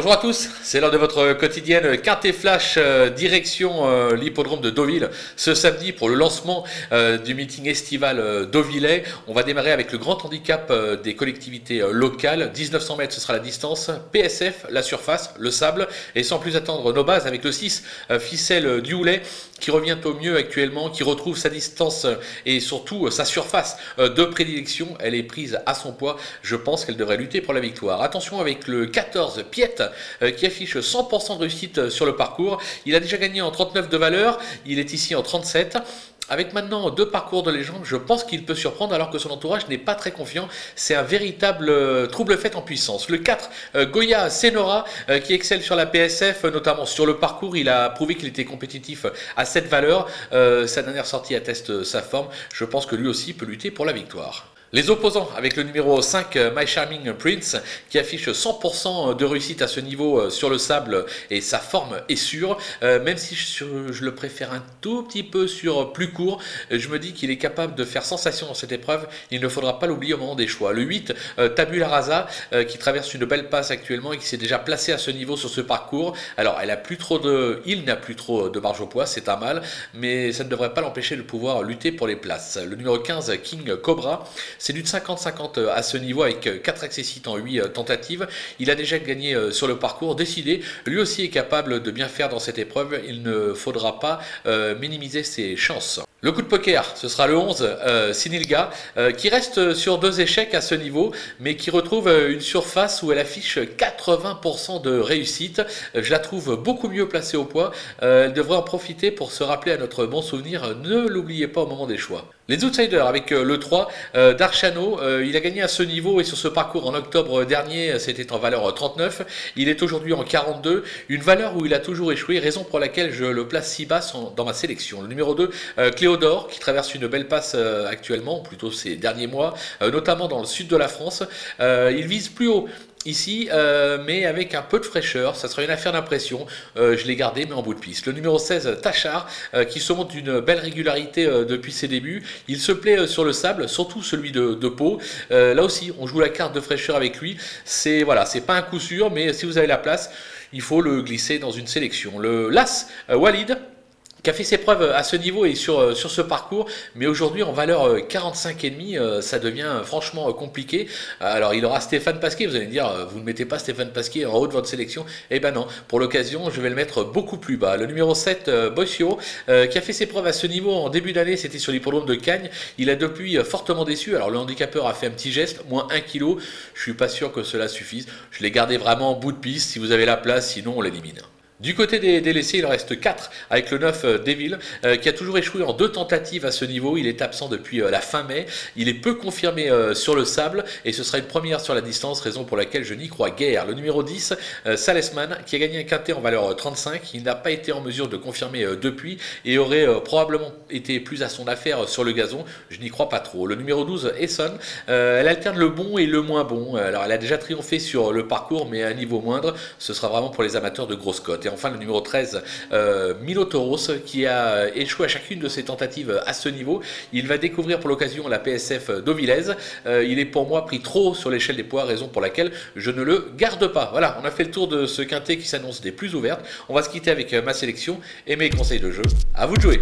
Bonjour à tous, c'est l'heure de votre quotidienne Quintet Flash euh, direction euh, l'hippodrome de Deauville ce samedi pour le lancement euh, du meeting estival Deauvillais. On va démarrer avec le grand handicap des collectivités locales. 1900 mètres, ce sera la distance. PSF, la surface, le sable. Et sans plus attendre nos bases avec le 6 ficelle du Houlet qui revient au mieux actuellement, qui retrouve sa distance et surtout sa surface de prédilection. Elle est prise à son poids. Je pense qu'elle devrait lutter pour la victoire. Attention avec le 14 Piette qui affiche 100% de réussite euh, sur le parcours. Il a déjà gagné en 39 de valeur, il est ici en 37. Avec maintenant deux parcours de légende, je pense qu'il peut surprendre alors que son entourage n'est pas très confiant. C'est un véritable euh, trouble fait en puissance. Le 4, Goya Senora, qui excelle sur la PSF, notamment sur le parcours. Il a prouvé qu'il était compétitif à cette valeur. sa dernière sortie atteste sa forme. Je pense que lui aussi peut lutter pour la victoire. Les opposants avec le numéro 5, euh, My Charming Prince, qui affiche 100% de réussite à ce niveau euh, sur le sable et sa forme est sûre. Euh, même si je, le préfère un tout petit peu sur plus court, je me dis qu'il est capable de faire sensation dans cette épreuve. Il ne faudra pas l'oublier au moment des choix. Le 8, Tabula Rasa, qui traverse une belle passe actuellement et qui s'est déjà placé à ce niveau sur ce parcours. Alors, elle a plus trop de, il n'a plus trop de marge au poids, c'est un mal, mais ça ne devrait pas l'empêcher de pouvoir lutter pour les places. Le numéro 15, King Cobra, c'est du 50-50 euh, à ce niveau avec 4 euh, accessites en 8 euh, tentatives. Il a déjà gagné sur le parcours, décidé. Lui aussi est capable de bien faire dans cette épreuve. Il ne faudra pas minimiser ses chances. Le coup de poker, ce sera le 11, euh, Sinilga, euh, qui reste sur deux échecs à ce niveau, mais qui retrouve euh, une surface où elle affiche 80% de réussite. Je la trouve beaucoup mieux placée au poids. elle devrait en profiter pour se rappeler à notre bon souvenir. Ne l'oubliez pas au moment des choix. Les outsiders avec le 3, Darchano, il a gagné à ce niveau et sur ce parcours en octobre dernier, c'était en valeur 39. Il est aujourd'hui en 42, une valeur où il a toujours échoué, raison pour laquelle je le place si bas dans ma sélection. Le numéro 2, Cléo Théodore qui traverse une belle passe euh, actuellement, plutôt ces derniers mois, euh, notamment dans le sud de la France. Euh, il vise plus haut ici, mais avec un peu de fraîcheur. Ça sera une affaire d'impression. je l'ai gardé, mais en bout de piste. Le numéro 16, Tachar, qui se montre d'une belle régularité depuis ses débuts. Il se plaît sur le sable, surtout celui de, de Pau. là aussi, on joue la carte de fraîcheur avec lui. C'est voilà, c'est pas un coup sûr, mais si vous avez la place, il faut le glisser dans une sélection. Le Las, Walid qui a fait ses preuves à ce niveau et sur, euh, sur ce parcours, mais aujourd'hui en valeur 45,5, euh, euh, ça devient franchement compliqué. Alors il aura Stéphane Pasquier, vous allez me dire, vous ne mettez pas Stéphane Pasquier en haut de votre sélection Eh ben non, pour l'occasion, je vais le mettre beaucoup plus bas. Le numéro 7, Bossio, qui a fait ses preuves à ce niveau en début d'année, c'était sur l'hippodrome de Cagnes. Il a depuis fortement déçu. Alors le handicapeur a fait un petit geste, moins 1 kg. Je suis pas sûr que cela suffise. Je l'ai gardé vraiment en bout de piste si vous avez la place, sinon on l'élimine. Du côté des délaissés, il reste 4 avec le 9 euh, Deville, euh, qui a toujours échoué en deux tentatives à ce niveau. Il est absent depuis euh, la fin mai. Il est peu confirmé sur le sable et ce sera une première sur la distance, raison pour laquelle je n'y crois guère. Le numéro 10, Salesman, qui a gagné un quintet en valeur 35. Il n'a pas été en mesure de confirmer depuis et aurait probablement été plus à son affaire sur le gazon. Je n'y crois pas trop. Le numéro 12, Esson, elle alterne le bon et le moins bon. Alors elle a déjà triomphé sur le parcours, mais à un niveau moindre. Ce sera vraiment pour les amateurs de grosses cotes enfin le numéro 13, euh, Milotoros, qui a échoué à chacune de ses tentatives à ce niveau. Il va découvrir pour l'occasion la PSF d'Auvillaise. Euh, il est pour moi pris trop sur l'échelle des poids, raison pour laquelle je ne le garde pas. Voilà, on a fait le tour de ce quintet qui s'annonce des plus ouvertes. On va se quitter avec ma sélection et mes conseils de jeu. À vous de jouer